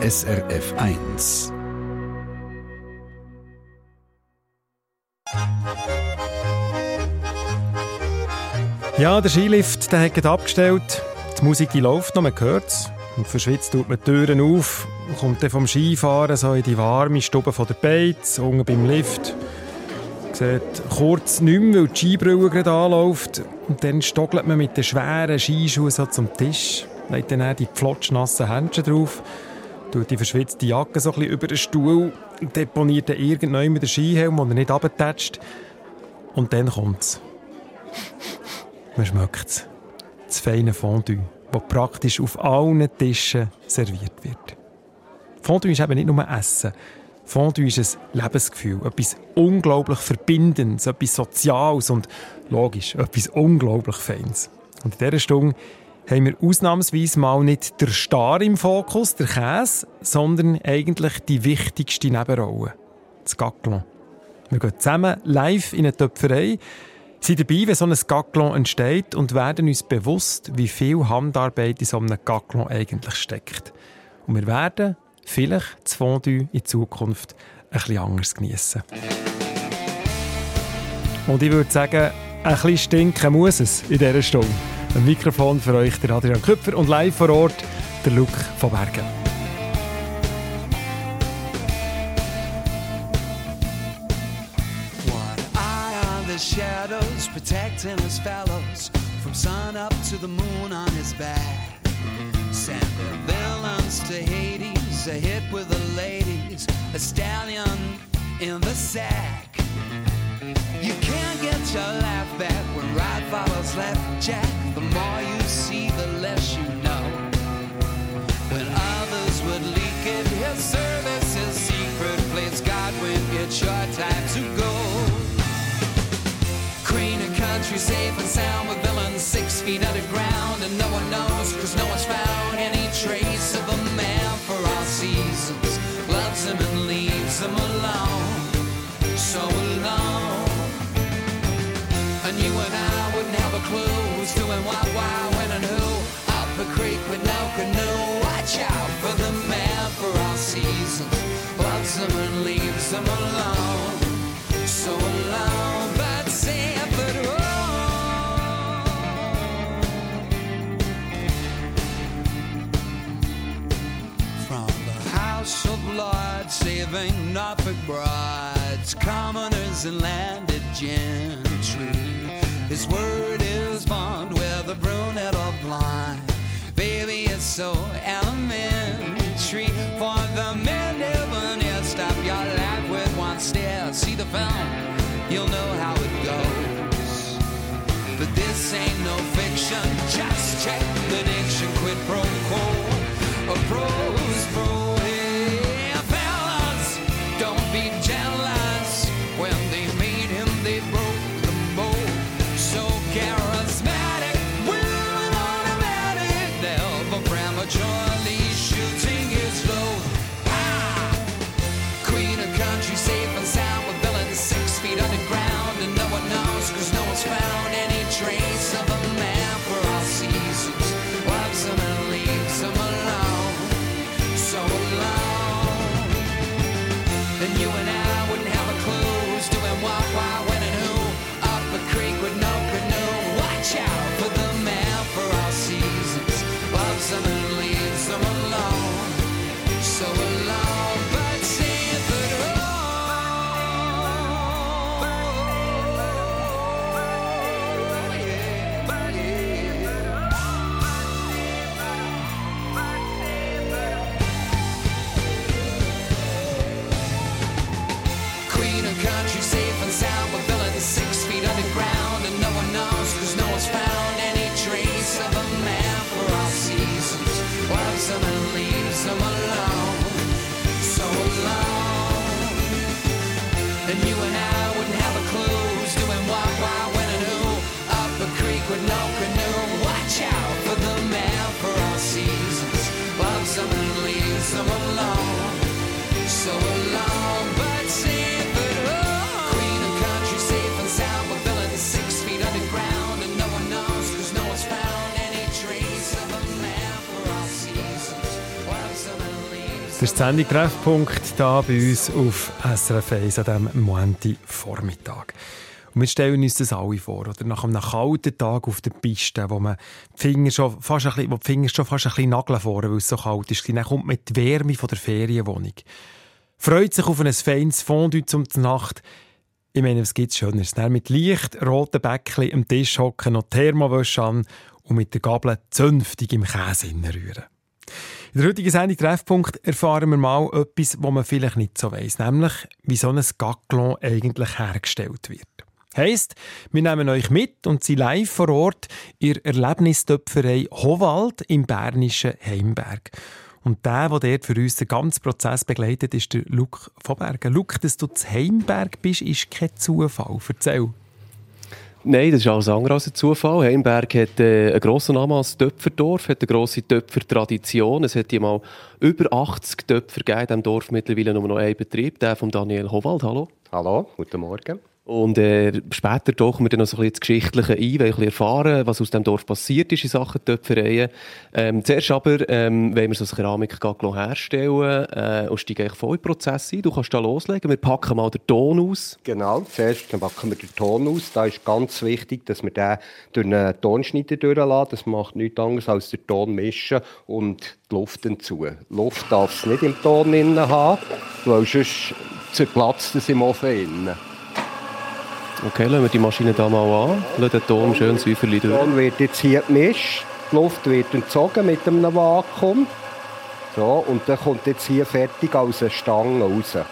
SRF 1. Ja, der Skilift der hat abgestellt. Die Musik die läuft noch, man hört es. Und verschwitzt tut man die Türen auf kommt dann vom Skifahren so in die warme Stube von der Beiz, unten beim Lift. Sieht kurz nicht mehr, weil die Skibrille gerade anläuft. Und dann stockelt man mit den schweren Skischuhen so zum Tisch, legt dann die pflotschnassen Händchen drauf, tut die verschwitzte Jacke so ein über den Stuhl, deponiert dann irgendwann mit den Skihelm, den er nicht abtatscht. Und dann kommt's. Man schmeckt's. Das feine Fondue, das praktisch auf allen Tischen serviert wird. Fondue ist eben nicht nur Essen. Fondue ist ein Lebensgefühl, etwas unglaublich Verbindendes, etwas Soziales und logisch, etwas unglaublich Feines. Und in dieser Stunde haben wir ausnahmsweise mal nicht der Star im Fokus, der Käse, sondern eigentlich die wichtigste Nebenrolle, das Gaclon. Wir gehen zusammen live in eine Töpferei, sind dabei, wenn so ein Gaclon entsteht und werden uns bewusst, wie viel Handarbeit in so einem Gaclon eigentlich steckt. Und wir werden vielleicht das Fondue in Zukunft ein bisschen anders geniessen. Und ich würde sagen, ein bisschen stinken muss es in dieser Stunde. Ein Mikrofon für euch, der Adrian Köpfer und live vor Ort der Luke von Bergen. shadows protecting his fellows from sun up to the moon on his back. Send the villains to Hades, a hit with the ladies, a stallion in the sack. You can't get your laugh back when right follows left, Jack. The more you see, the less you know. When others would leak it, his service is secret. Plays God when it's your time to go country safe and sound with villains six feet underground and no one knows cause no one's found no watch out for the man for all seasons loves him and leaves him alone so alone but say but wrong. From the house of lords, saving Norfolk brides, commoners and landed gentry. His word is bond, whether brunette or blind. So elementary. For the men never near stop your life with one stare. See the film, you'll know how it goes. But this ain't no fiction, just check you say 10 Treffpunkt hier bei uns auf SRF 1 an diesem Montagvormittag. Und wir stellen uns das alle vor, oder? Nach einem kalten Tag auf der Piste, wo man die Finger schon fast ein bisschen, wo die Finger schon fast ein bisschen nageln vor, weil es so kalt ist. Dann kommt man die Wärme von der Ferienwohnung. Freut sich auf ein feines Fondue zum Nacht. Ich meine, was gibt es Schöneres. Dann mit leicht roten Bäckchen am Tisch hocken, noch Thermowäsche an und mit der Gabel zünftig im Käse rühren. In der heutigen Sendung Treffpunkt erfahren wir mal etwas, was man vielleicht nicht so weiss, nämlich wie so ein Gaclon eigentlich hergestellt wird. Heisst, wir nehmen euch mit und sind live vor Ort in der Erlebnistöpferei Howald im bernischen Heimberg. Und der, der dort für uns den ganzen Prozess begleitet, ist der Luc von Bergen. Luc, dass du zu Heimberg bist, ist kein Zufall. Erzähl. Nein, das ist alles andere als ein Zufall. Heimberg hat äh, einen grossen Namen als Töpferdorf, hat eine grosse Töpfertradition. Es hat ja mal über 80 Töpfer gegeben in diesem Dorf, mittlerweile nur noch einen Betrieb, der von Daniel Howald. Hallo. Hallo, guten Morgen. Und äh, später tauchen wir dann noch so ein bisschen das Geschichtliche ein, weil ich erfahren, was aus dem Dorf passiert ist in Sachen Töpfereien. Ähm, zuerst aber ähm, wollen wir so ein Keramikgaglo herstellen äh, und steigen voll in Prozess ein. Du kannst da loslegen. Wir packen mal den Ton aus. Genau, zuerst packen wir den Ton aus. Da ist ganz wichtig, dass wir den durch einen Tonschneider durchlassen. Das macht nichts anderes als den Ton mischen und die Luft hinzu. Luft darf es nicht im Ton haben, weil sonst zerplatzt es im Ofen innen. Okay, lassen wir die Maschine da mal an. Lassen den Ton schön säuferlich durch. Der Ton wird jetzt hier gemischt. Die Luft wird entzogen mit einem Vakuum. So, und dann kommt jetzt hier fertig aus der Stange raus. Das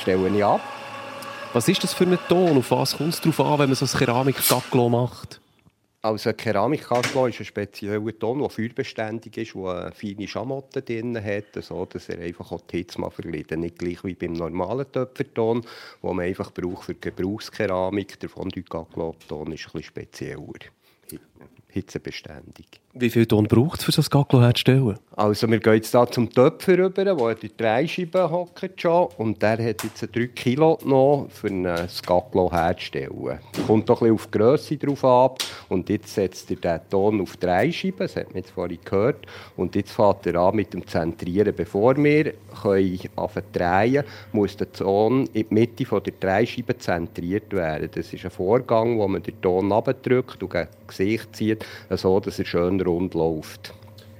stelle ich ab. Was ist das für ein Ton? Auf was kommt es darauf an, wenn man so ein Keramik-Gacklo macht? Also ein Keramikkasten ist ein spezieller Ton, der feuerbeständig ist, der eine feine Schamotte drin hat, so dass er einfach auch die Hitze mal verliert. Nicht gleich wie beim normalen Töpferton, den man einfach braucht für die Gebrauchskeramik. Der Fondue Gaglo-Ton ist ein bisschen spezieller hitzebeständig. Wie viel Ton braucht es, für so ein Gaglo herzustellen? Also wir gehen jetzt hier zum Töpfer rüber, wo die Dreischeiben hockt schon und der hat jetzt 3 Kilo noch für ein Gaglo herzustellen. Kommt doch ein bisschen auf die Grösse drauf ab und jetzt setzt er den Ton auf drei Scheiben, das hat man jetzt vorhin gehört und jetzt fährt er an mit dem Zentrieren. Bevor wir können anfangen drehen, muss der Ton in die Mitte von der Dreischeibe zentriert werden. Das ist ein Vorgang, wo man den Ton abdrückt und gegen Gesicht zieht, so dass er schön rund läuft.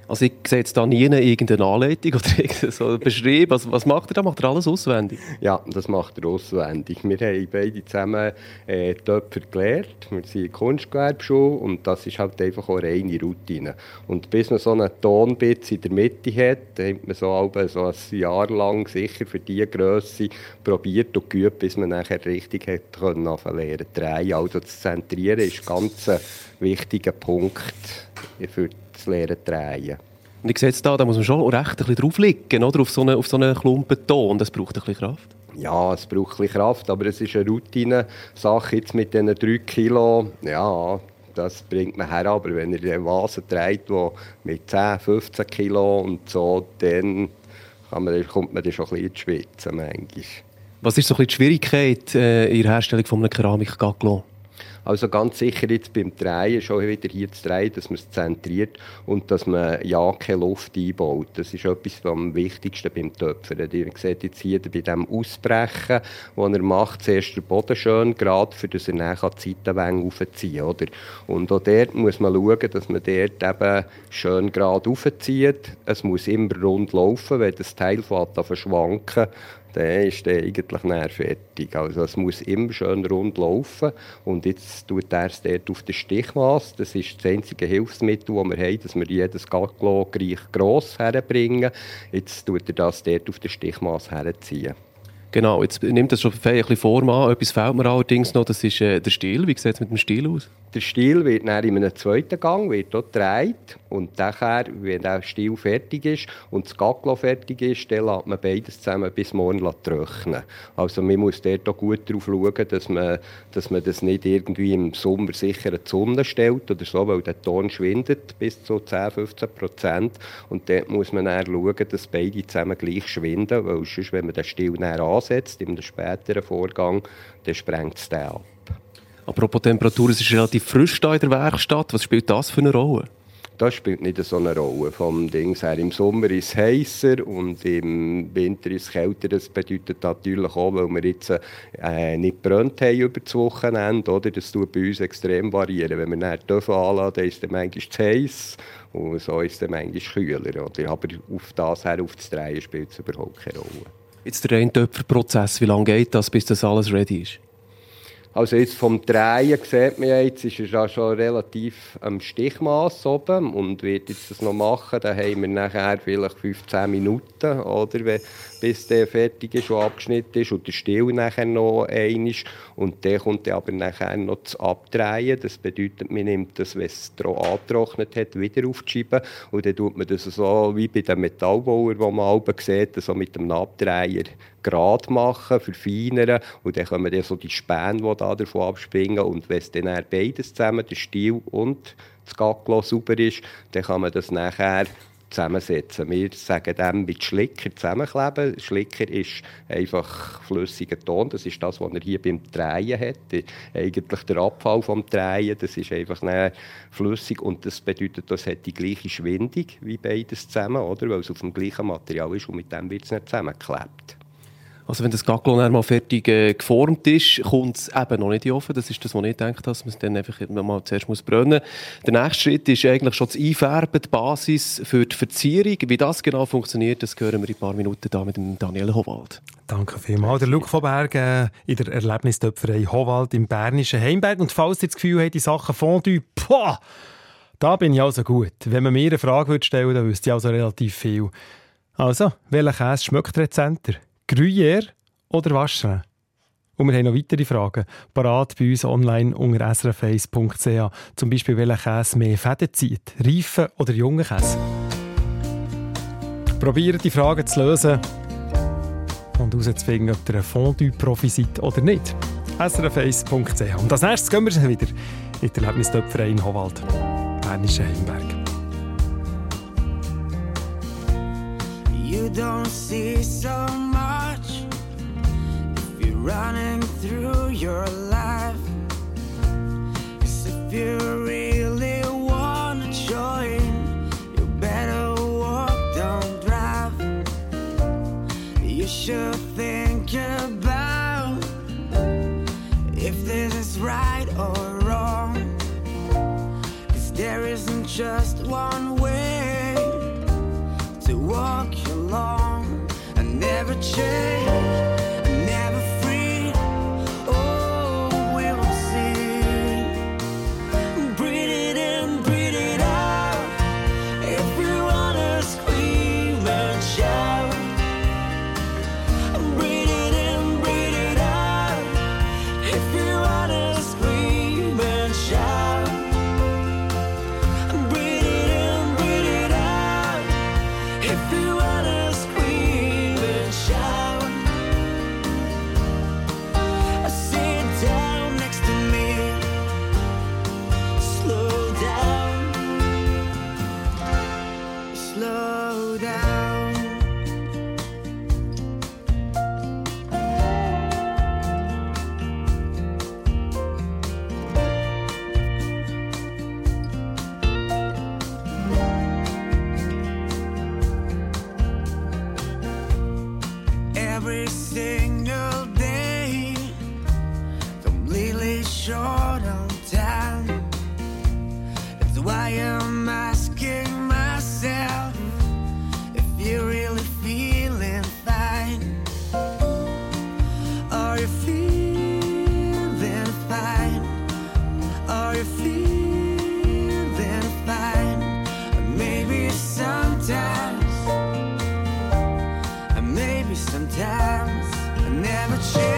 Also ich sehe jetzt da nie irgendeine Anleitung oder so beschrieben. Was, was macht er da? Macht er alles auswendig? Ja, das macht er auswendig. Wir haben beide zusammen äh, Töpfer gelernt. Wir sind in Kunstgewerbeschule und das ist halt einfach auch reine Routine. Und bis man so einen Tonbitz in der Mitte hat, hat man so, so ein Jahr lang sicher für diese Größe probiert und geübt, bis man nachher richtig hat können lernen drehen. Also das Zentrieren ist ganz ein wichtiger Punkt für das Lehren drehen. Und ich sehe jetzt da, da muss man schon recht ein bisschen drauflegen, oder? Auf so einen, auf so einen Klumpen Ton. Das braucht ein bisschen Kraft. Ja, es braucht ein bisschen Kraft, aber es ist eine Routine-Sache jetzt mit diesen 3 Kilo. Ja, das bringt man her. Aber wenn ihr den Vase dreht, wo mit 10, 15 Kilo und so, dann man, kommt man dann schon ein bisschen ins Schwitzen manchmal. Was ist so ein bisschen die Schwierigkeit äh, in der Herstellung von einem Keramik-Gaglo? Also ganz sicher jetzt beim Drehen, schon wieder hier zu drehen, dass man es zentriert und dass man ja keine Luft einbaut. Das ist etwas am wichtigsten beim Töpfern. Ihr seht jetzt hier bei dem Ausbrechen, das er macht, zuerst den Boden schön gerade, für dass er nachher die Seitenwänge aufziehen oder? Und auch dort muss man schauen, dass man dort eben schön gerade aufzieht. Es muss immer rund laufen, wenn das Teil fährt an verschwanken dann ist der eigentlich näher fertig. Also es muss immer schön rund laufen und jetzt tut er es dort auf das Stichmaß. Das ist das einzige Hilfsmittel, das wir haben, dass wir jedes Gaglo gleich gross herbringen. Jetzt tut er das dort auf das Stichmaß herziehen. Genau, jetzt nimmt das schon ein bisschen Form an. Etwas fehlt mir allerdings noch, das ist äh, der Stil. Wie sieht es mit dem Stil aus? Der Stil wird dann in einem zweiten Gang wird dort gedreht und nachher, wenn der Stil fertig ist und das Gaglo fertig ist, dann lässt man beides zusammen bis morgen trocknen. Also man muss dort auch gut darauf schauen, dass man, dass man das nicht irgendwie im Sommer sicher in die Sonne stellt oder so, weil der Ton schwindet bis zu 10-15 Prozent und dort muss man dann schauen, dass beide zusammen gleich schwinden, weil sonst, wenn man den Stil dann ansetzt, einem späteren Vorgang, dann sprengt es den ab. Apropos Temperatur, es ist relativ frisch da in der Werkstatt. Was spielt das für eine Rolle? Das spielt nicht so eine Rolle. Vom Dings her, Im Sommer ist es heißer und im Winter ist es kälter. Das bedeutet natürlich auch, weil wir jetzt äh, nicht brennt haben über das Wochenende. Oder? Das tut bei uns extrem variieren. Wenn wir dann Töpfe anladen, dann ist es manchmal zu heiß und so ist es manchmal kühler. Oder? Aber auf das her, auf das Drehen, spielt es überhaupt keine Rolle. Jetzt der Reintöpferprozess, wie lange geht das, bis das alles ready ist? Also jetzt vom Drehen sieht man jetzt, ist er ja schon relativ am Stichmaß oben. Und wird jetzt das noch machen, dann haben wir nachher vielleicht 15 Minuten, oder, bis der fertig ist und abgeschnitten ist und der Stiel nachher noch einig und der kommt dann aber nachher noch zu Abdrehen. Das bedeutet, man nimmt das, wenn es angetrocknet hat, wieder auf die Scheibe. Und dann tut man das so wie bei den Metallbauern, wo man oben sieht, so mit dem Abdreher gerade machen, verfeinern. Und dann kommen dann so die Späne, die da davon abspringen. Und wenn es dann beides zusammen, der Stiel und das Gacklo sauber ist, dann kann man das nachher zusammensetzen. Wir sagen dem mit Schlicker zusammenkleben. Schlicker ist einfach flüssiger Ton. Das ist das, was er hier beim Drehen hat. Eigentlich der Abfall vom Drehen. Das ist einfach flüssig und das bedeutet, das hat die gleiche Schwindung wie beides zusammen, oder? Weil es auf dem gleichen Material ist und mit dem wird es nicht zusammengeklebt. Also wenn das Gackelon mal fertig äh, geformt ist, kommt es eben noch nicht in den Ofen. Das ist das, was ich denke, dass man es dann einfach mal zuerst muss brennen muss. Der nächste Schritt ist eigentlich schon das Einfärben, die Basis für die Verzierung. Wie das genau funktioniert, das hören wir in ein paar Minuten da mit dem Daniel Howald. Danke vielmals. Der Luc von Bergen in der Erlebnistöpferei Howald im bernischen Heimberg. Und falls ihr das Gefühl habt, die Sachen Fondue, boah, da bin ich also gut. Wenn man mir eine Frage stellen würde, dann wüsste ich also relativ viel. Also, welcher Käse schmeckt rezenter? Gruyère oder Waschre? Und wir haben noch weitere Fragen. Parat bei uns online unter srface.ch. Zum Beispiel, welcher Käse mehr Fäden zieht. Reifen oder junge Käse? Probiert die Fragen zu lösen und herauszufinden, ob ihr ein Fondue-Profi seid oder nicht. srface.ch. Und als nächstes gehen wir wieder in die Erlebnistöpferei in Howald, Bernische Heimberg. You don't see so much if you're running through your life. It's a fury. times I never change.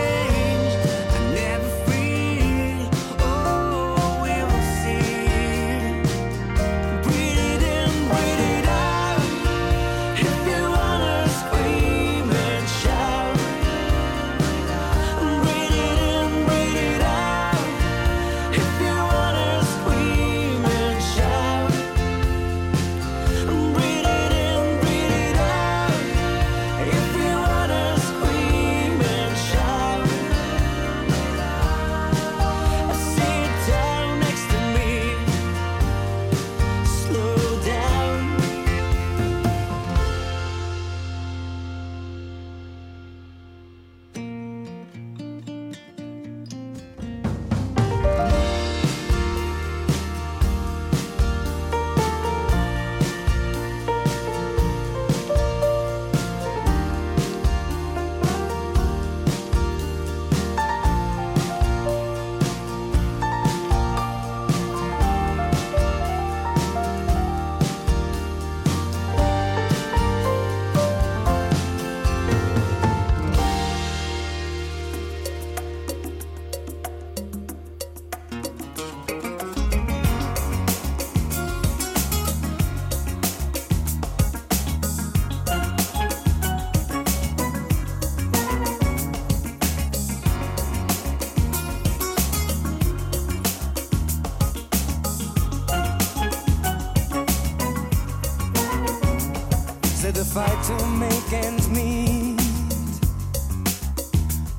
to the fight to make ends meet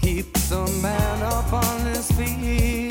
keeps a man up on his feet.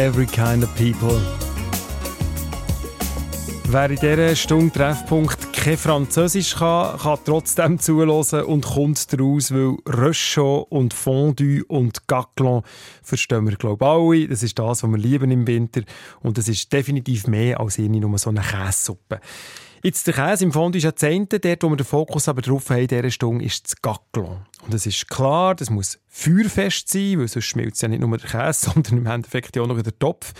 Every Kind of People. Wer in dieser Stunde Treffpunkt kein Französisch kann, kann trotzdem zuhören und kommt daraus, weil Röschon und Fondue und Gaclon verstehen wir, glaube alle. Das ist das, was wir lieben im Winter. Und es ist definitiv mehr als nur so eine Käsesuppe. Jetzt der Käse im Fond ist ja Zehnte, dort, wo wir den Fokus aber drauf haben in dieser Stunde, ist das Gaclon. Und es ist klar, das muss feuerfest sein, weil sonst schmilzt ja nicht nur der Käse, sondern im Endeffekt auch noch der Topf.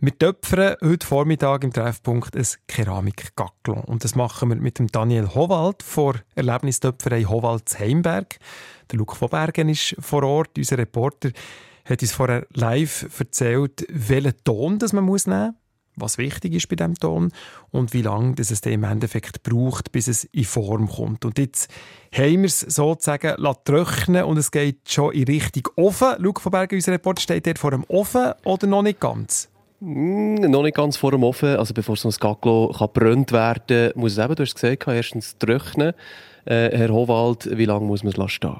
Wir töpfern heute Vormittag im Treffpunkt ein Keramik-Gaclon. Und das machen wir mit dem Daniel Howald von Erlebnistöpferei Howalds Heimberg. Der Luc von Bergen ist vor Ort, unser Reporter hat uns vorher live erzählt, welchen Ton das man muss nehmen muss was wichtig ist bei dem Ton und wie lange es im Endeffekt braucht, bis es in Form kommt. Und jetzt haben wir es sozusagen trocknen und es geht schon in Richtung Ofen. Luke von Bergen, unser Report, steht dort vor dem Ofen oder noch nicht ganz? Mm, noch nicht ganz vor dem Ofen. Also bevor so ein Gaglo kann werden muss es eben, du hast gesagt, erstens trocknen. Äh, Herr Howald, wie lange muss man es stehen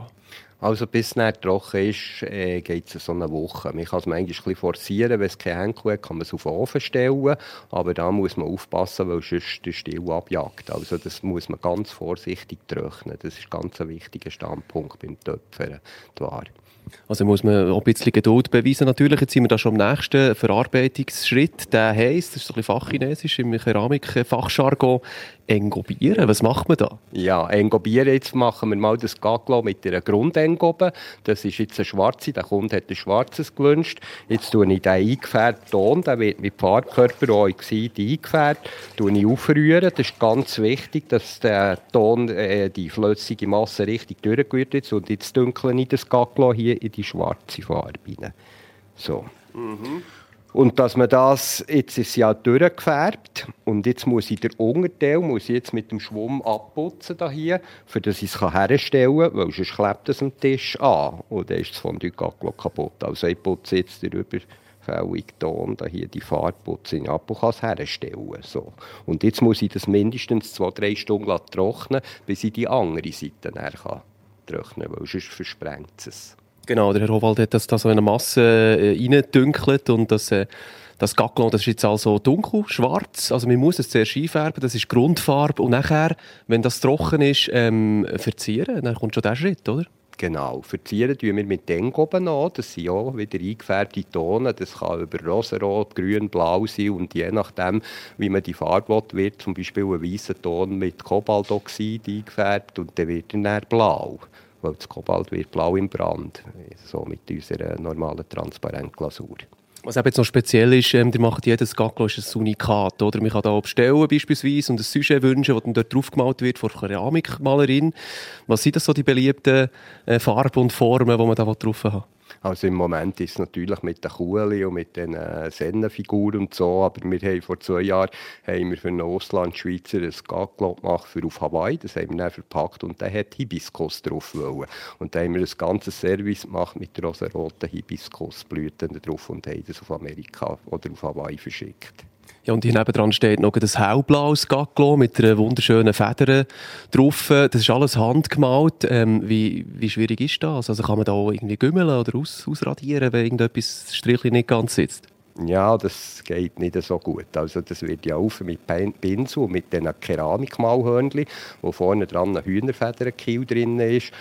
also bis es trocken ist, äh, geht es so eine Woche. Man kann es manchmal ein forcieren, wenn es kein Henkel hat, kann man es auf den Ofen stellen. Aber da muss man aufpassen, weil sonst der Stiel abjagt. Also das muss man ganz vorsichtig trocknen. Das ist ganz ein wichtiger Standpunkt beim Töpfern. Also muss man auch ein bisschen Geduld beweisen natürlich. Jetzt sind wir da schon am nächsten Verarbeitungsschritt. Der heisst, das ist ein bisschen fachchinesisch im Keramikfachjargon, engobieren. Was macht man da? Ja, engobieren. Jetzt machen wir mal das Gaglo mit einer Grundengobe. Das ist jetzt eine schwarze, der Kunde hat ein schwarzes gewünscht. Jetzt tue ich den eingefärbten Ton, der wird mit Farbkörper auch Oxid eingefärbt, tue aufrühren. Das ist ganz wichtig, dass der Ton, äh, die flüssige Masse richtig durchgerührt ist. Und jetzt dünkle ich das Gaglo hier in die schwarze Farbe rein. So. Mhm. Und dass man das, jetzt ist ja durchgefärbt und jetzt muss ich den Unterteil muss ich jetzt mit dem Schwamm abputzen da hier, für dass ich es herstellen kann, weil sonst klebt es am Tisch an und dann ist das Fondue kaputt. Also ich putze jetzt den überfälligen Ton, da hier die Farbe putze ich ab und kann es herstellen. So. Und jetzt muss ich das mindestens zwei, drei Stunden trocknen, bis ich die andere Seite trocknen kann, weil sonst versprengt es. Genau, der Herr Howald hat das da so in eine Masse äh, reindünkelt und das, äh, das Gackelon, das ist jetzt also dunkel, schwarz, also man muss es zuerst einfärben, das ist Grundfarbe und nachher, wenn das trocken ist, ähm, verzieren, dann kommt schon der Schritt, oder? Genau, verzieren tun wir mit Dengoben an. Das sind ja wieder eingefärbte Tonen. Das kann über Rosenrot, Grün, Blau sein. Und je nachdem, wie man die Farbe will, wird zum Beispiel ein weißer Ton mit Kobaltoxid eingefärbt und dann wird er blau weil das Kobalt wird blau im Brand, so mit unserer normalen Transparentglasur. Was eben jetzt noch speziell ist, ähm, die machen jedes Gaglo ist ein Unikat, oder? Man kann da bestellen beispielsweise und ein Sujet wünschen, das dann dort draufgemalt wird von Keramikmalerin. Was sind das so die beliebten äh, Farben und Formen, die man da drauf haben also im Moment ist es natürlich mit den Kuhlen und mit den äh, Sennenfiguren und so, aber wir haben vor zwei Jahren haben wir für einen Auslandschweizer ein Gaglo gemacht für auf Hawaii, das haben wir dann verpackt und der hat Hibiskus drauf wollen. Und da haben wir ein ganzes Service gemacht mit rosa-roten Hibiskusblüten drauf und haben das auf Amerika oder auf Hawaii verschickt. Ja, und hier nebenan steht noch ein hellblaues Gaglo mit einer wunderschönen Feder drauf. Das ist alles handgemalt. Ähm, wie, wie schwierig ist das? Also kann man da irgendwie gümmeln oder aus, ausradieren, wenn irgendetwas Strichli nicht ganz sitzt? Ja, das geht nicht so gut. Also das wird ja auf mit Pinsel mit diesen Keramikmalhörnchen, wo vorne dran ein Hühnerfederkiel drin ist.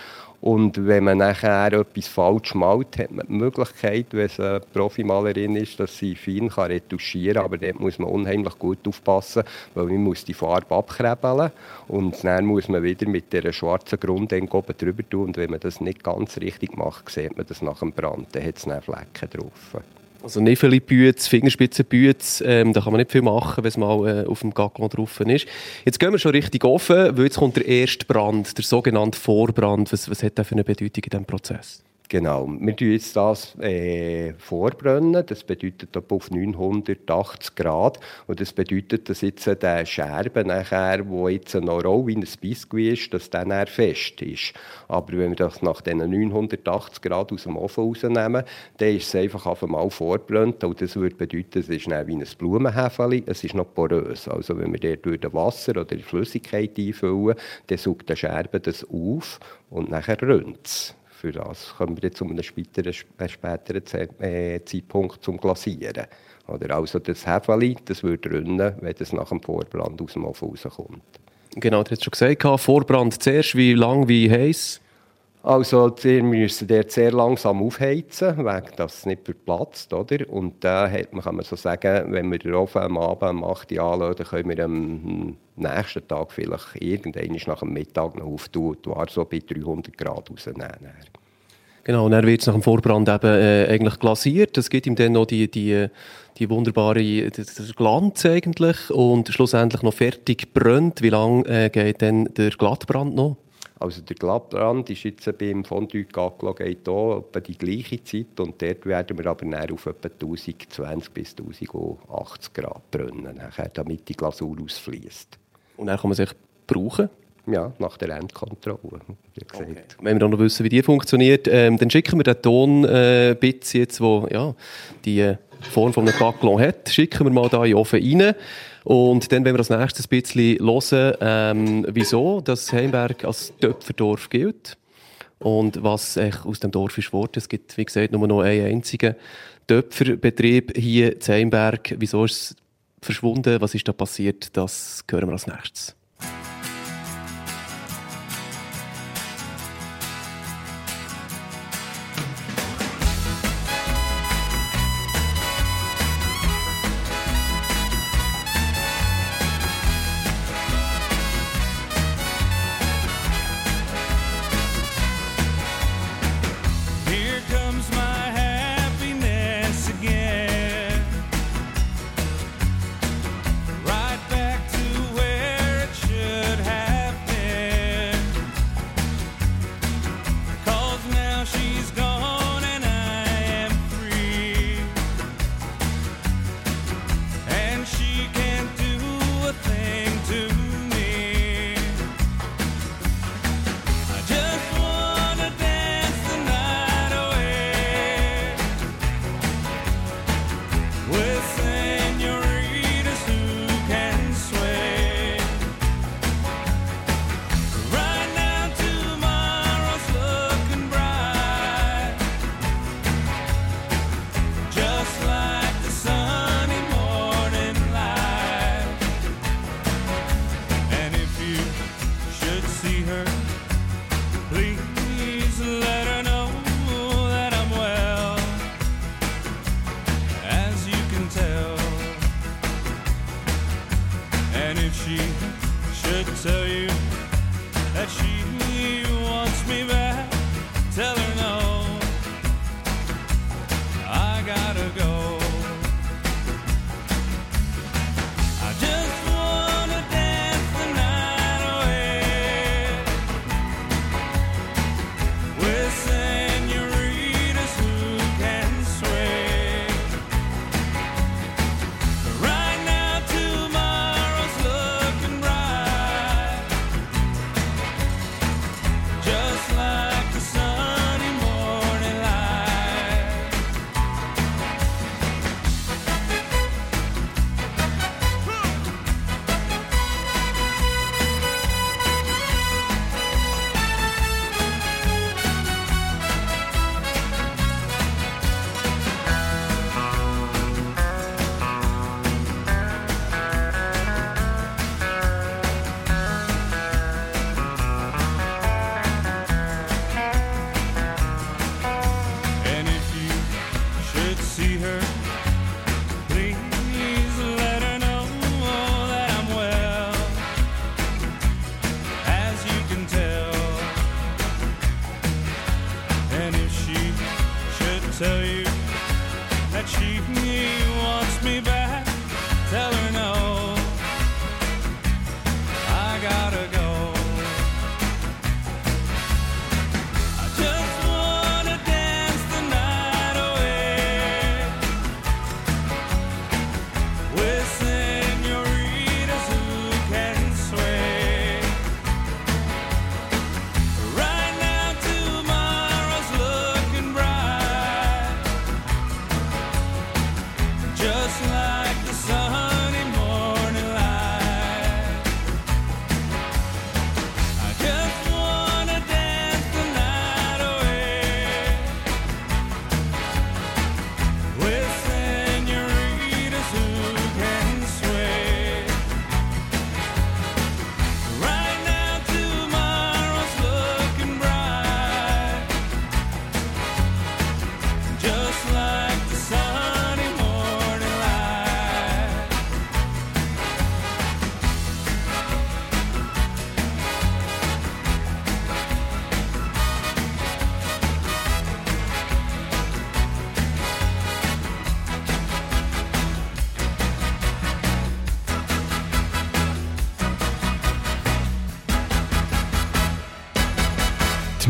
Und wenn man nachher etwas falsch malt, hat man die Möglichkeit, wenn es eine Profimalerin ist, dass sie fein kann retuschieren kann. Aber dort muss man unheimlich gut aufpassen, weil man muss die Farbe abkrebeln und dann muss man wieder mit der schwarzen Grundeng oben drüber tun. Und wenn man das nicht ganz richtig macht, sieht man das nach dem Brand, dann hat es Flecken drauf. Also Nefeli-Bütze, Fingerspitzenbüts, ähm, da kann man nicht viel machen, wenn es mal äh, auf dem Gaggon drauf ist. Jetzt gehen wir schon richtig offen, weil jetzt kommt der erste Brand, der sogenannte Vorbrand. Was, was hat das für eine Bedeutung in diesem Prozess? Genau, wir tun jetzt das äh, vorbrennen. Das bedeutet etwa auf 980 Grad. Und das bedeutet, dass jetzt der Scherben nachher, wo jetzt noch roh wie ein Biskuit ist, dass der dann fest ist. Aber wenn wir das nach diesen 980 Grad aus dem Ofen rausnehmen, dann ist es einfach auf einmal vorbrennt. Und das würde bedeuten, es ist wie ein Blumenhäfeli. Es ist noch porös. Also wenn wir dort Wasser oder Flüssigkeit einfüllen, dann saugt der Scherben das auf und nachher rönt es für das kommen wir zu einem späteren, äh, späteren äh, Zeitpunkt zum Glasieren. Oder also das Hefeli, das würde rinnen, wenn es nach dem Vorbrand aus dem Ofen rauskommt. Genau, du hast schon gesagt, Vorbrand zuerst, wie lang, wie heiß? Also, wir müssen dort sehr langsam aufheizen, wegen dass es nicht verplatzt, oder? Und da hat man, kann man so sagen, wenn wir den Ofen am Abend um 8 Uhr können wir am nächsten Tag vielleicht irgendwann nach dem Mittag noch auftun, war so bei 300 Grad rausnehmen. Genau, und dann wird es nach dem Vorbrand eben äh, eigentlich glasiert. Das gibt ihm dann noch die, die, die wunderbare die, Glanz eigentlich und schlussendlich noch fertig brennt. Wie lange äh, geht dann der Glattbrand noch? Also der Glattbrand ist jetzt beim Fondue Gaglo geht auch etwa die gleiche Zeit und dort werden wir aber näher auf etwa 1020 bis 1080 Grad brennen, nachher, damit die Glasur ausfließt. Und dann kann man sich brauchen? Ja, nach der Endkontrolle. Okay. Wenn wir dann noch wissen, wie die funktioniert, ähm, dann schicken wir den Tonbits äh, jetzt, wo ja, die äh, Form von einem Backlon hat, schicken wir mal da in den Ofen rein. Und dann wenn wir als nächstes ein bisschen hören, ähm, wieso das Heimberg als Töpferdorf gilt und was aus dem Dorf ist geworden. Es gibt, wie gesagt, nur noch einen einzigen Töpferbetrieb hier in Heimberg. Wieso ist es verschwunden? Was ist da passiert? Das hören wir als nächstes.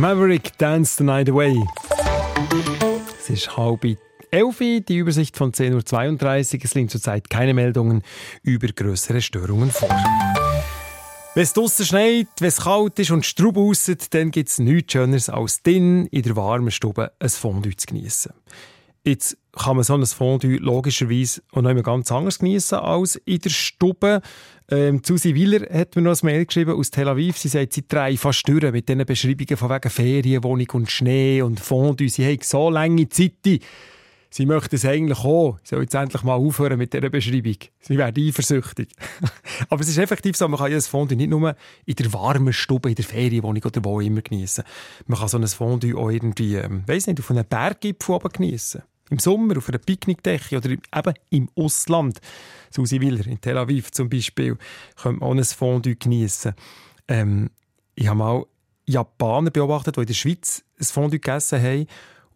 Maverick Dance the Night Away. Es ist halb elf, die Übersicht von 10.32 Uhr. Es liegen zurzeit keine Meldungen über größere Störungen vor. Wenn es draussen schneit, wenn es kalt ist und Strub ausset, dann gibt es nichts Schöneres als drin in der warmen Stube ein Fondue zu geniessen. Jetzt kann man so ein Fondue logischerweise auch noch ganz anders geniessen als in der Stube. Ähm, Susi Willer hat mir noch ein Mail geschrieben aus Tel Aviv. Sie sagt, sie drei fast durch mit diesen Beschreibungen von wegen Ferienwohnung und Schnee und Fondue. Sie haben so lange Zeit. Sie möchten es eigentlich auch. Sie soll jetzt endlich mal aufhören mit dieser Beschreibung. Sie werden eifersüchtig. Aber es ist effektiv so, man kann ein Fondue nicht nur in der warmen Stube, in der Ferienwohnung oder wo immer geniessen. Man kann so ein Fondue auch irgendwie, ähm, weiss nicht, auf einem Berggipfel oben geniessen. Im Sommer auf einer Picknickdecke oder eben im Ausland. Susi Willer in Tel Aviv zum Beispiel könnte man auch ein Fondue geniessen. Ähm, ich habe mal Japaner beobachtet, die in der Schweiz ein Fondue gegessen haben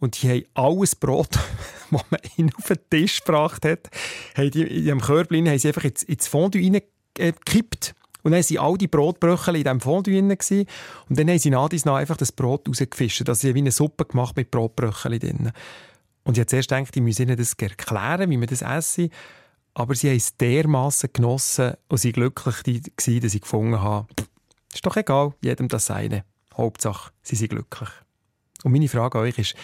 und die haben alles Brot, das man ihnen auf den Tisch gebracht hat, haben die, in diesem Körbchen haben sie einfach ins, ins Fondue reingekippt. Und dann waren all die Brotbröckel in diesem Fondue drin. Und dann haben sie nach dies nach einfach das Brot rausgefischt. Also sie wie eine Suppe gemacht mit Brotbröckel drin. Und ich habe zuerst gedacht, ich muss ihnen das erklären, wie man das essen. Aber sie haben es dermassen genossen und sind glücklich gewesen, dass ich gefunden habe, ist doch egal, jedem das seine. Hauptsache, sie sind glücklich. Und meine Frage an euch ist,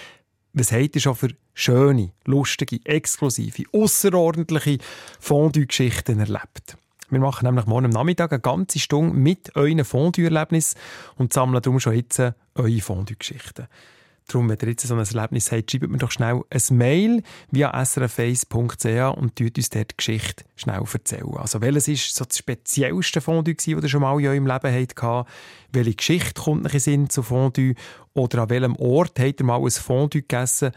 was habt ihr schon für schöne, lustige, exklusive, außerordentliche Fondue-Geschichten erlebt? Wir machen nämlich morgen am Nachmittag eine ganze Stunde mit euren Fondue-Erlebnissen und sammeln darum schon jetzt eure Fondue-Geschichten. Darum, wenn ihr jetzt so ein Erlebnis habt, schreibt mir doch schnell ein Mail via srf1.ch und tut uns dort die Geschichte schnell erzählen. Also welches ist so das speziellste Fondue gewesen, das ihr schon mal in eurem Leben hattet? Welche Geschichte kommt euch in Sinn zu Fondue? Oder an welchem Ort habt ihr mal ein Fondue gegessen,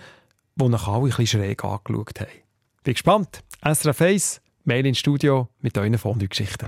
wo euch alle ein bisschen schräg angeschaut haben? Bin gespannt. SRF1, Mail ins Studio mit euren Fondue-Geschichten.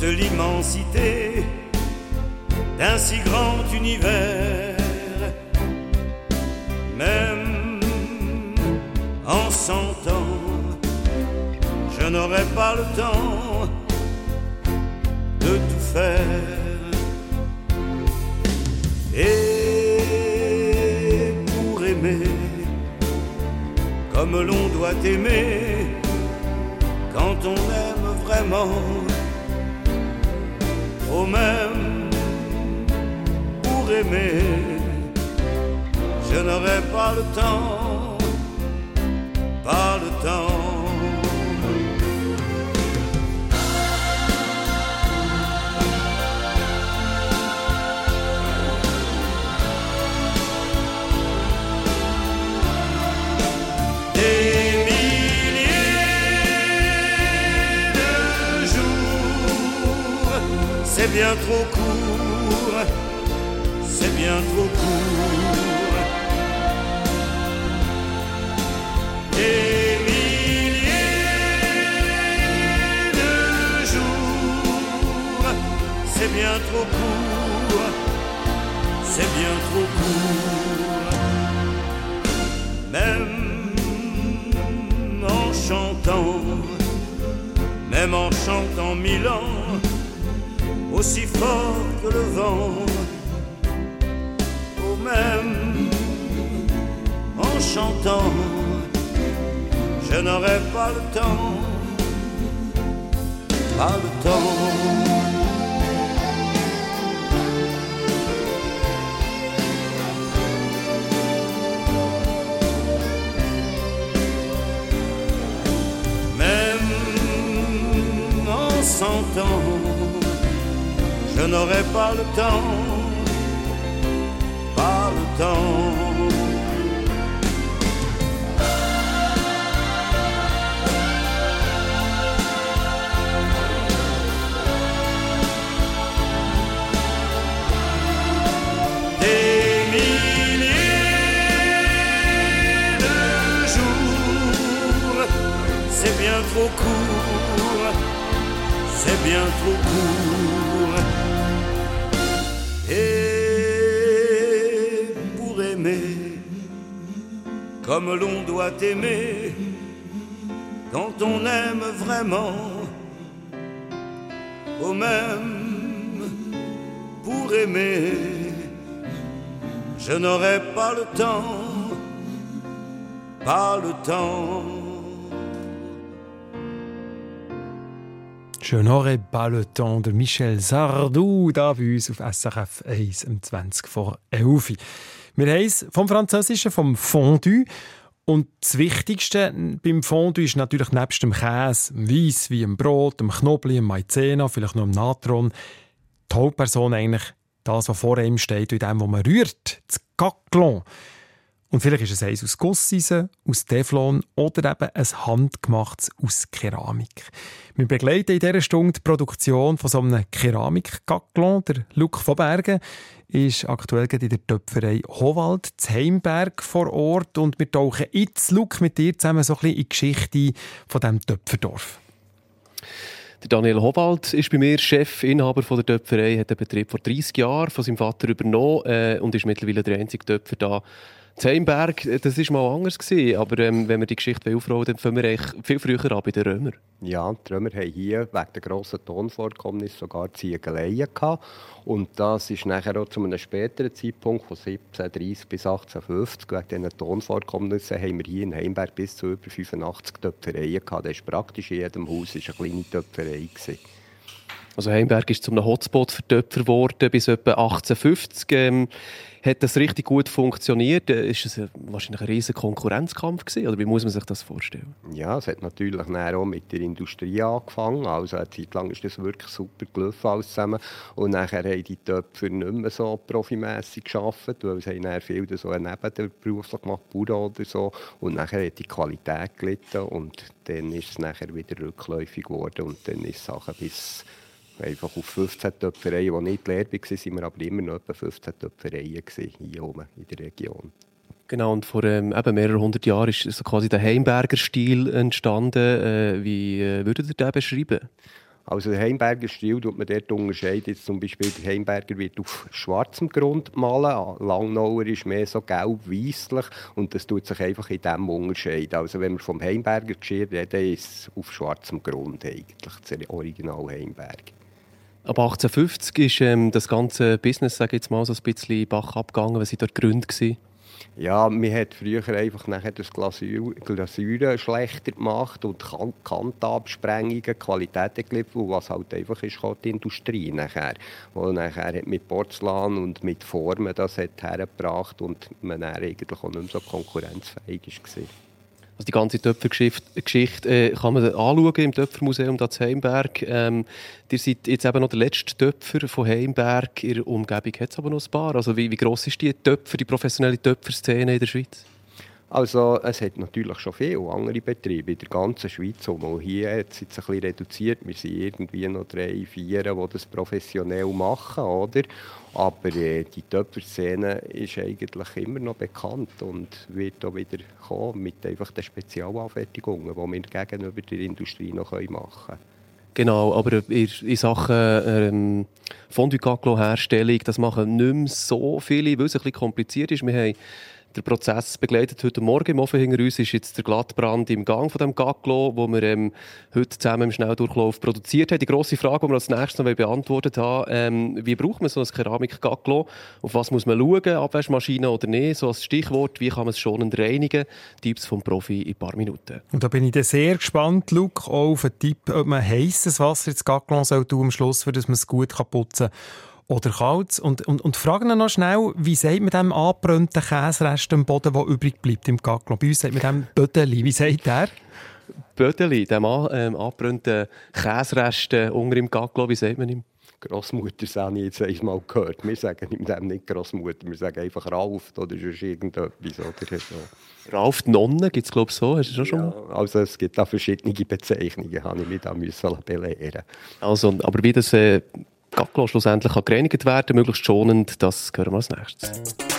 toute l'immensité d'un si grand univers même en cent ans, je n'aurai pas le temps de tout faire. Et pour aimer, comme l'on doit aimer, quand on aime vraiment, au même pour aimer je n'aurai pas le temps, pas le temps. C'est bien trop court, c'est bien trop court. des milliers de jours. C'est bien trop court, c'est bien trop court. Même en chantant, même en chantant mille ans, aussi fort que le vent, au même en chantant je n'aurai pas le temps, pas le temps. Même en cent ans, je n'aurai pas le temps, pas le temps. trop court, c'est bien trop court. Comme l'on doit aimer, quand on aime vraiment, au même pour aimer, je n'aurai pas le temps, pas le temps Je n'aurai pas le temps de Michel Sardou, da bei uns auf SRF 1 um 20 vor 11. Wir haben es vom Französischen, vom Fondue. Und das Wichtigste beim Fondue ist natürlich nebst dem Käse, dem Weiss wie dem Brot, dem Knoblauch, dem Maizena, vielleicht noch dem Natron, die Hauptperson eigentlich das, was vor ihm steht, in dem, was man rührt, das Gaclon. Und vielleicht ist es eins aus Gusseisen, aus Teflon oder eben ein handgemachtes aus Keramik. Wir begleiten in dieser Stunde die Produktion von so einem Keramik-Gaclon. Der Luc von Bergen ist aktuell in der Töpferei Howald zu Heimberg vor Ort und wir tauchen jetzt, Luc, mit dir zusammen so ein bisschen in die Geschichte von diesem Töpferdorf. Der Daniel Howald ist bei mir Chef, Inhaber von der Töpferei, hat den Betrieb vor 30 Jahren von seinem Vater übernommen äh, und ist mittlerweile der einzige Töpfer da Heimberg, das war mal anders. Gewesen, aber ähm, wenn wir die Geschichte aufrollen, dann fangen wir viel früher an bei den Römern. Ja, die Römer haben hier wegen der grossen Tonvorkommnisse sogar Ziegeleien gehabt. Und das ist nachher auch zu einem späteren Zeitpunkt, von 1730 bis 1850, wegen diesen Tonvorkommnissen, haben wir hier in Heimberg bis zu über 85 Töpfereien gehabt. Das ist praktisch in jedem Haus eine kleine Töpferei. Gewesen. Also Heimberg ist zu einem Hotspot für Töpfer geworden bis etwa 1850. Ähm, hat das richtig gut funktioniert? Äh, ist es ein, wahrscheinlich ein riesiger Konkurrenzkampf gewesen, oder wie muss man sich das vorstellen? Ja, es hat natürlich auch mit der Industrie angefangen. Also eine Zeit lang ist das wirklich super gelaufen alles zusammen. Und nachher haben die Töpfer nicht mehr so profimässig gearbeitet, weil sie haben viele so nebenberuflich gemacht, Bauern oder so. Und nachher hat die Qualität gelitten und dann ist es nachher wieder rückläufig geworden und dann ist Sachen bis einfach auf 15 Töpfereien, die nicht leer waren, waren wir aber immer noch etwa 15 Töpfereien hier oben in der Region. Genau, und vor ähm, eben mehreren hundert Jahren ist so quasi der Heimberger Stil entstanden. Äh, wie äh, würdet ihr den beschreiben? Also der Heimberger Stil tut man dort unterscheiden. Jetzt zum Beispiel der Heimberger wird auf schwarzem Grund malen. Langnauer ist mehr so gelb-weisslich und das tut sich einfach in diesem unterscheiden. Also wenn wir vom Heimberger Geschirr reden, ist es auf schwarzem Grund eigentlich, das Original Heimberger. Ab 1850 ist ähm, das ganze Business, sage jetzt mal, so ein bisschen Bach abgegangen. Was waren dort Gründe? Ja, man hat früher einfach nachher das Glasur, Glasuren schlechter gemacht und Kantabsprengungen, Qualität geliefert, was halt einfach ist, die Industrie nachher. Wo nachher mit Porzellan und mit Formen das hat hergebracht und man dann eigentlich auch nicht mehr so konkurrenzfähig war. Also die ganze Töpfergeschichte äh, kann man anschauen im Töpfermuseum da zu Heimberg. Ähm, ihr seid jetzt eben noch der letzte Töpfer von Heimberg. In der Umgebung hat es aber noch ein paar. Also wie, wie gross ist die Töpfer, die professionelle Töpferszene in der Schweiz? Also es hat natürlich schon viele andere Betriebe in der ganzen Schweiz. Und hier hat es jetzt ein bisschen reduziert. Wir sind irgendwie noch drei, vier, die das professionell machen. Oder? Aber äh, die Töpferszene ist eigentlich immer noch bekannt und wird auch wieder kommen mit einfach den Spezialanfertigungen, die wir gegenüber der Industrie noch machen können. Genau, aber in, in Sachen ähm, Fondue-Gaclo-Herstellung, das machen nicht mehr so viele, weil es ein bisschen kompliziert ist. Wir haben der Prozess begleitet heute Morgen im Ofen hinter uns ist jetzt der Glattbrand im Gang von dem Gaglo, wo wir ähm, heute zusammen im Schnelldurchlauf produziert haben. Die grosse Frage, die wir als nächstes noch beantwortet haben, ähm, wie braucht man so ein Keramik-Gaglo? Auf was muss man schauen? Abwaschmaschine oder nicht? So als Stichwort, wie kann man es schonend reinigen? Tipps vom Profi in ein paar Minuten. Und da bin ich sehr gespannt, Luke, auf einen Tipp, ob man heißes Wasser ins Gaglo soll tun am Schluss, für dass man es gut putzen kann oder kalt. Und, und, und fragen noch schnell, wie sagt man dem angebrannten Käserest am Boden, der übrig bleibt im Gaglo? Bei uns sagt man dem Bödeli. Wie sagt der? Bödeli, dem an, ähm, angebrannten Käserest äh, unter im Gaglo, wie sagt man ihm? Grossmutter, das habe ich jetzt einmal gehört. Wir sagen ihm dem nicht Grossmutter, wir sagen einfach Ralf oder sonst irgendetwas. Oder so. Ralf die Nonne gibt es, glaube ich, so. Hast du schon ja, mal? Also es gibt da verschiedene Bezeichnungen, habe ich mich da müssen belehren Also, aber wie das äh, Gaglo schlussendlich kann gereinigt werden, möglichst schonend, das hören wir als nächstes.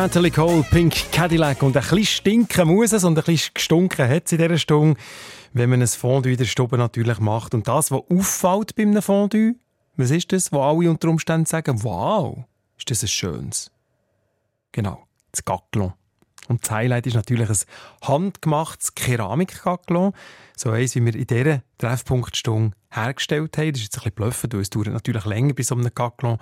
Natalie Cole, Pink Cadillac. Und ein bisschen stinken muss es und ein bisschen gestunken hat es in dieser Stunde, wenn man ein Fondue in der Stube natürlich macht. Und das, was auffällt bei einem Fondue, was ist das, wo alle unter Umständen sagen, wow, ist das ein schönes? Genau, das Gaclon. Und das Highlight ist natürlich ein handgemachtes Keramikgaclon. So eins, wie wir in dieser Treffpunktstunde hergestellt haben. Das ist jetzt ein bisschen bluffend, weil es dauert natürlich länger bei so einem Gaclon,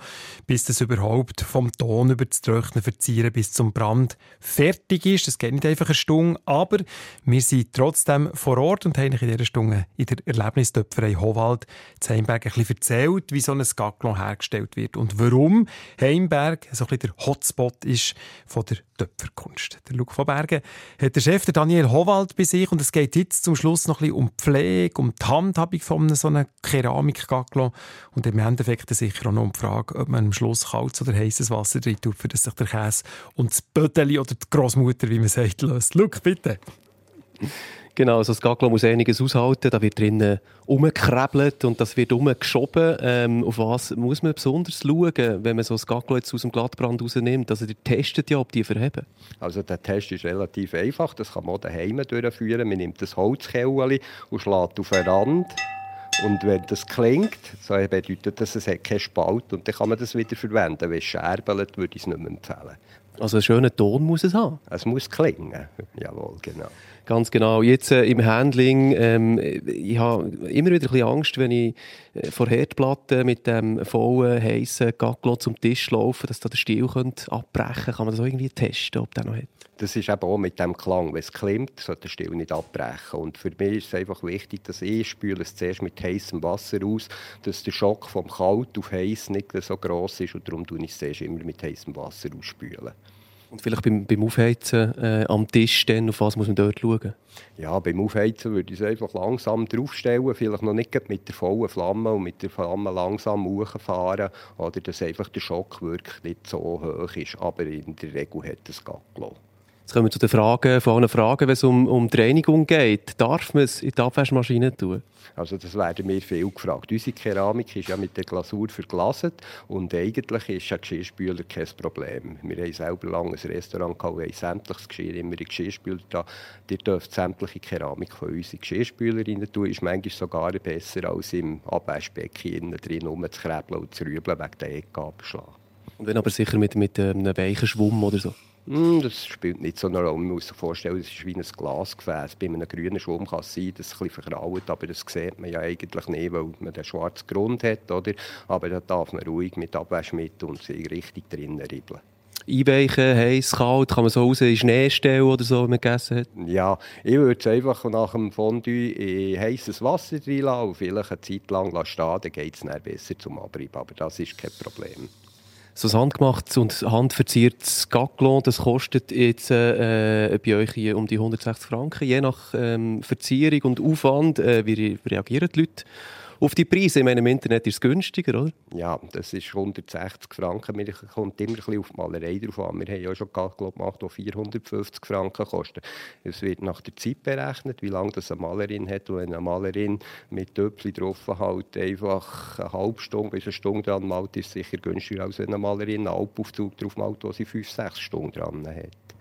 bis das überhaupt vom Ton über das Trocknen verzieren bis zum Brand fertig ist. Das geht nicht einfach eine Stunde, aber wir sind trotzdem vor Ort und haben in dieser Stunde in der Erlebnistöpferei Howald zu Heimberg ein bisschen erzählt, wie so ein Gaclon hergestellt wird und warum Heimberg so ein bisschen der Hotspot ist von der Töpferkunst. Der Luc von Bergen hat der Chef, der Daniel Howald, bei sich und es geht jetzt zum Schluss noch ein bisschen um Pflege, um die Handhabung von so einem Keramikgaclo und im Endeffekt sicher auch noch um die Frage, ob man am Schluss kaltes oder heißes Wasser drin tut, für das sich der Käse und das Bödeli oder die Großmutter, wie man sagt, löst. Luc, bitte. Genau, also das Gaglo muss einiges aushalten. Da wird drinnen umgekrebelt und das wird umgeschoben. Ähm, auf was muss man besonders schauen, wenn man so das Gaglo jetzt aus dem Glattbrand rausnimmt? Also, ihr testet ja, ob die verheben. Also, der Test ist relativ einfach. Das kann man daheim durchführen. Man nimmt das Holzkellchen und schlägt auf den Rand. Und wenn das klingt, so bedeutet das, es hat keinen Spalt und dann kann man das wieder verwenden. Wenn es scherbelt, würde ich es nicht mehr empfehlen. Also einen schönen Ton muss es haben? Es muss klingen, jawohl, genau. Ganz genau. Jetzt äh, im Handling, ähm, ich habe immer wieder ein bisschen Angst, wenn ich äh, vor Herdplatten mit dem vollen, heißen Gaglo zum Tisch laufe, dass da der Stiel könnte abbrechen. Kann man das irgendwie testen, ob der noch hat? Das ist eben auch mit dem Klang. Wenn es klimmt, sollte der Stiel nicht abbrechen. Und für mich ist es einfach wichtig, dass ich spüle es zuerst mit heißem Wasser aus, dass der Schock vom Kalt auf heiß nicht so groß ist. Und darum tue ich es zuerst immer mit heißem Wasser ausspülen. Und vielleicht beim, beim Aufheizen äh, am Tisch, dann, auf was muss man dort schauen? Ja, beim Aufheizen würde ich es einfach langsam draufstellen, vielleicht noch nicht mit der vollen Flamme und mit der Flamme langsam hochfahren, oder dass einfach der Schock wirklich nicht so hoch ist, aber in der Regel hat es Gaglo. Jetzt kommen wir zu den Fragen, von allen Fragen, wenn es um, um die Reinigung geht. Darf man es in die Abwaschmaschine tun? Also das werden mir viel gefragt. Unsere Keramik ist ja mit der Glasur verglaset und eigentlich ist ein Geschirrspüler kein Problem. Wir haben selber lange ein Restaurant gehabt, wir haben sämtliches Geschirr immer in Geschirrspüler da. Ihr dürft sämtliche Keramik von uns in Geschirrspüler rein tun. Ist manchmal sogar besser als im Abwaschbecken drin rumzukrebeln und zu rübeln wegen der Ecke abschlagen. Und wenn aber sicher mit, mit einem weichen Schwumm oder so? Mm, das spielt nicht so eine Rolle. Man muss sich vorstellen, es ist wie ein Glasgefäß. Bei einem grünen Schwamm kann es sein, dass es ein bisschen vergraut, aber das sieht man ja eigentlich nicht, weil man den schwarzen Grund hat. Oder? Aber da darf man ruhig mit Abwaschmittel und sich richtig drinnen ribbeln. Einweichen, heiß, kalt, kann man so raus in Schnee stellen oder so, wenn man gegessen hat? Ja, ich würde es einfach nach dem Fondue in heißes Wasser reinlassen und vielleicht eine Zeit lang stehen, dann geht es besser zum Abrieb, aber das ist kein Problem so ein handgemachtes und handverziertes Gaclon, das kostet jetzt äh, bei euch hier um die 160 Franken, je nach ähm, Verzierung und Aufwand. Äh, wie reagieren die Leute auf die Preise. Ich meine, im Internet ist es günstiger, oder? Ja, das ist 160 Franken. Mir kommt immer ein bisschen auf die Malerei drauf an. Wir haben ja schon Gaglo gemacht, die 450 Franken kosten. Es wird nach der Zeit berechnet, wie lange das eine Malerin hat. Und wenn eine Malerin mit Töpfchen drauf halt einfach eine halbe Stunde bis eine Stunde dran malt, ist es sicher günstiger, als wenn eine Malerin einen Alpaufzug drauf malt, wo sie 5, 6 Stunden dran hat.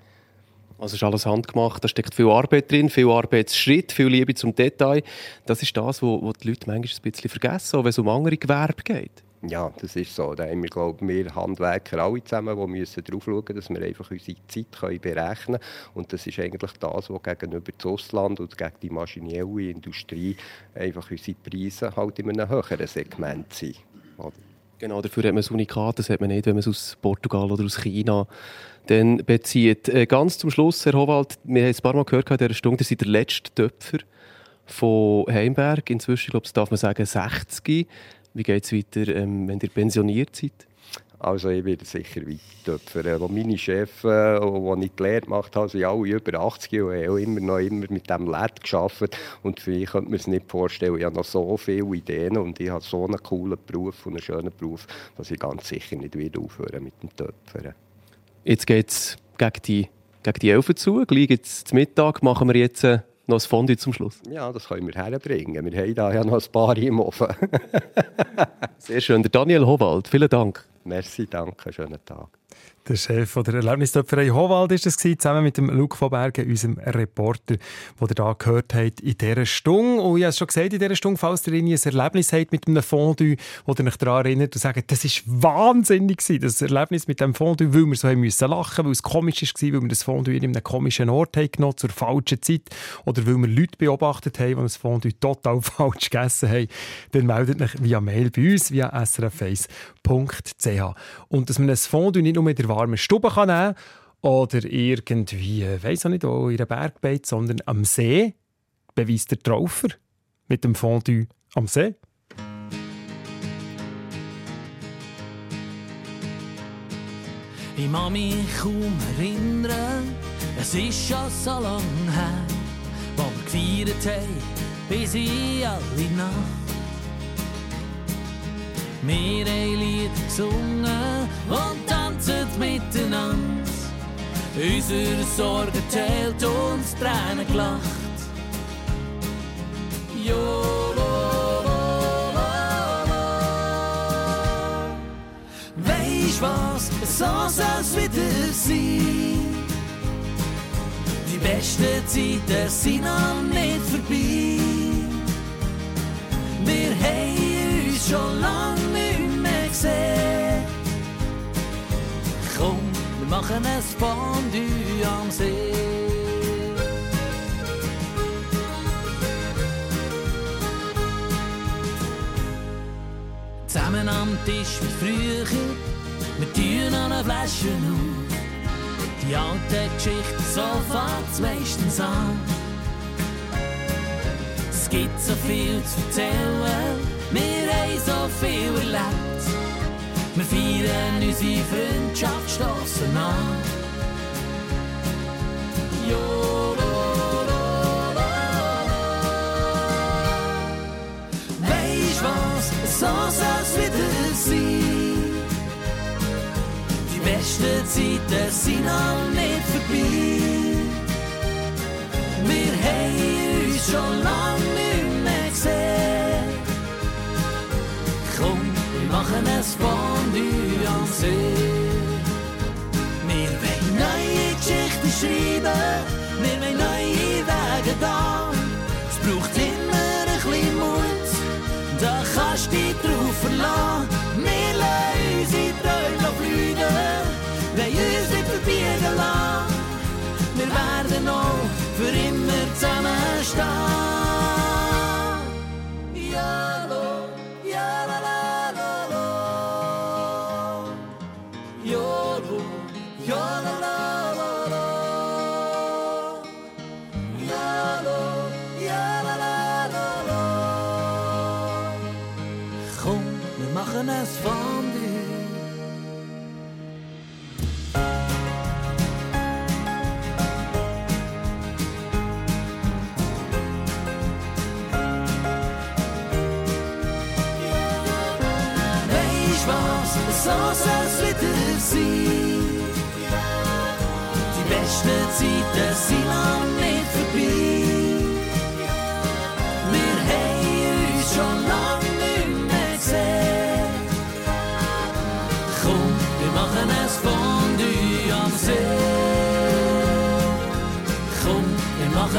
Also ist alles handgemacht, da steckt viel Arbeit drin, viel Arbeitsschritt, viel Liebe zum Detail. Das ist das, was die Leute manchmal ein bisschen vergessen, wenn es um andere Gewerbe geht. Ja, das ist so. Da haben wir, glaube wir Handwerker alle zusammen, die müssen darauf schauen, dass wir einfach unsere Zeit können berechnen können. Und das ist eigentlich das, was gegenüber dem Ausland und gegen die maschinelle Industrie einfach unsere Preise halt in einem höheren Segment sind. Genau, dafür hat man das Unikat, das hat man nicht, wenn man es aus Portugal oder aus China dann bezieht. Äh, ganz zum Schluss, Herr Howald, wir haben es ein paar Mal gehört in dieser Stunde, Sie sind der letzte Töpfer von Heimberg. Inzwischen, glaube ich, darf man sagen, 60. Wie geht es weiter, ähm, wenn ihr pensioniert seid? Also ich werde sicher weiter töpfern. Äh, meine Chefs, die ich die Lehre gemacht habe, sind alle über 80 und haben immer noch immer mit dem LED gearbeitet. Und für mich könnte man es nicht vorstellen. Ich habe noch so viele Ideen und ich habe so einen coolen Beruf und einen schönen Beruf, dass ich ganz sicher nicht wieder aufhören mit dem Töpfern. Jetzt geht es gegen die, gegen die Elfen zu. Gleich jetzt zum Mittag machen wir jetzt äh, noch ein Fondue zum Schluss. Ja, das können wir herbringen. Wir haben da ja noch ein paar im Ofen. Sehr schön. Der Daniel Howald, vielen Dank. Merci, danke. Schönen Tag. Der Chef der Erlebnistöpferei Howald war das, zusammen mit dem Luc von Bergen, unserem Reporter, den ihr hier gehört habt in dieser Stunde. Und ich habe es schon gesagt, in dieser Stunde, falls ihr ein Erlebnis habt mit einem Fondue, wo ihr euch daran erinnert und sagt, das war wahnsinnig gewesen, das Erlebnis mit dem Fondue, weil wir so haben müssen lachen, weil es komisch war, weil wir das Fondue in einem komischen Ort haben genommen, zur falschen Zeit, oder weil wir Leute beobachtet haben, die das Fondue total falsch gegessen haben, dann meldet euch via Mail bei uns, via srf1.ch. Und dass man ein Fondue nicht nur in der warmen Stube kann nehmen oder irgendwie, weiß auch nicht, auch in einer Bergbeit, sondern am See, beweist der Traufer mit dem Fondue am See. Ich kann mich kaum erinnern, es ist schon so lange her, wo wir gefeiert haben, bis in alle Nacht. Wir haben Lieder gesungen und tanzen miteinander. Unsere Sorgen teilt uns Tränen gelacht. Jo, lo, lo, lo, lo. Weisst was, so soll's wieder sein. Die besten Zeiten sind noch nicht vorbei. Wir haben uns schon lange nicht mehr gesehen. Machen ein Fondue am See. Zusammen am Tisch wie früher, wir tun an eine Flasche auf. Die alte Geschichte, so fängt's meistens an. Es gibt so viel zu erzählen, wir haben so viel erlebt. Wir feiern unsere Freundschaft, stossen an. Jo. Weisst was, so soll's wieder sein. Die besten Zeiten sind noch nicht vorbei. Wir haben uns schon lange Fondue am See. Wir wollen neue Geschichten schreiben, wir wollen neue Wege gehen. Es braucht immer ein bisschen Mut, da kannst du dich drauf verlassen. Wir lassen unsere Träume blühen, wollen uns nicht verbiegen lassen. Wir werden auch für immer zusammenstehen.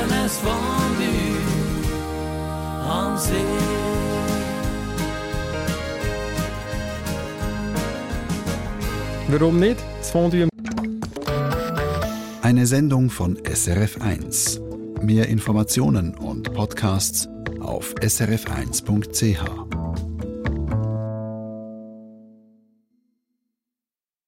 Ein Fondue am See. Warum nicht? Das Fondue Eine Sendung von SRF1. Mehr Informationen und Podcasts auf srf1.ch.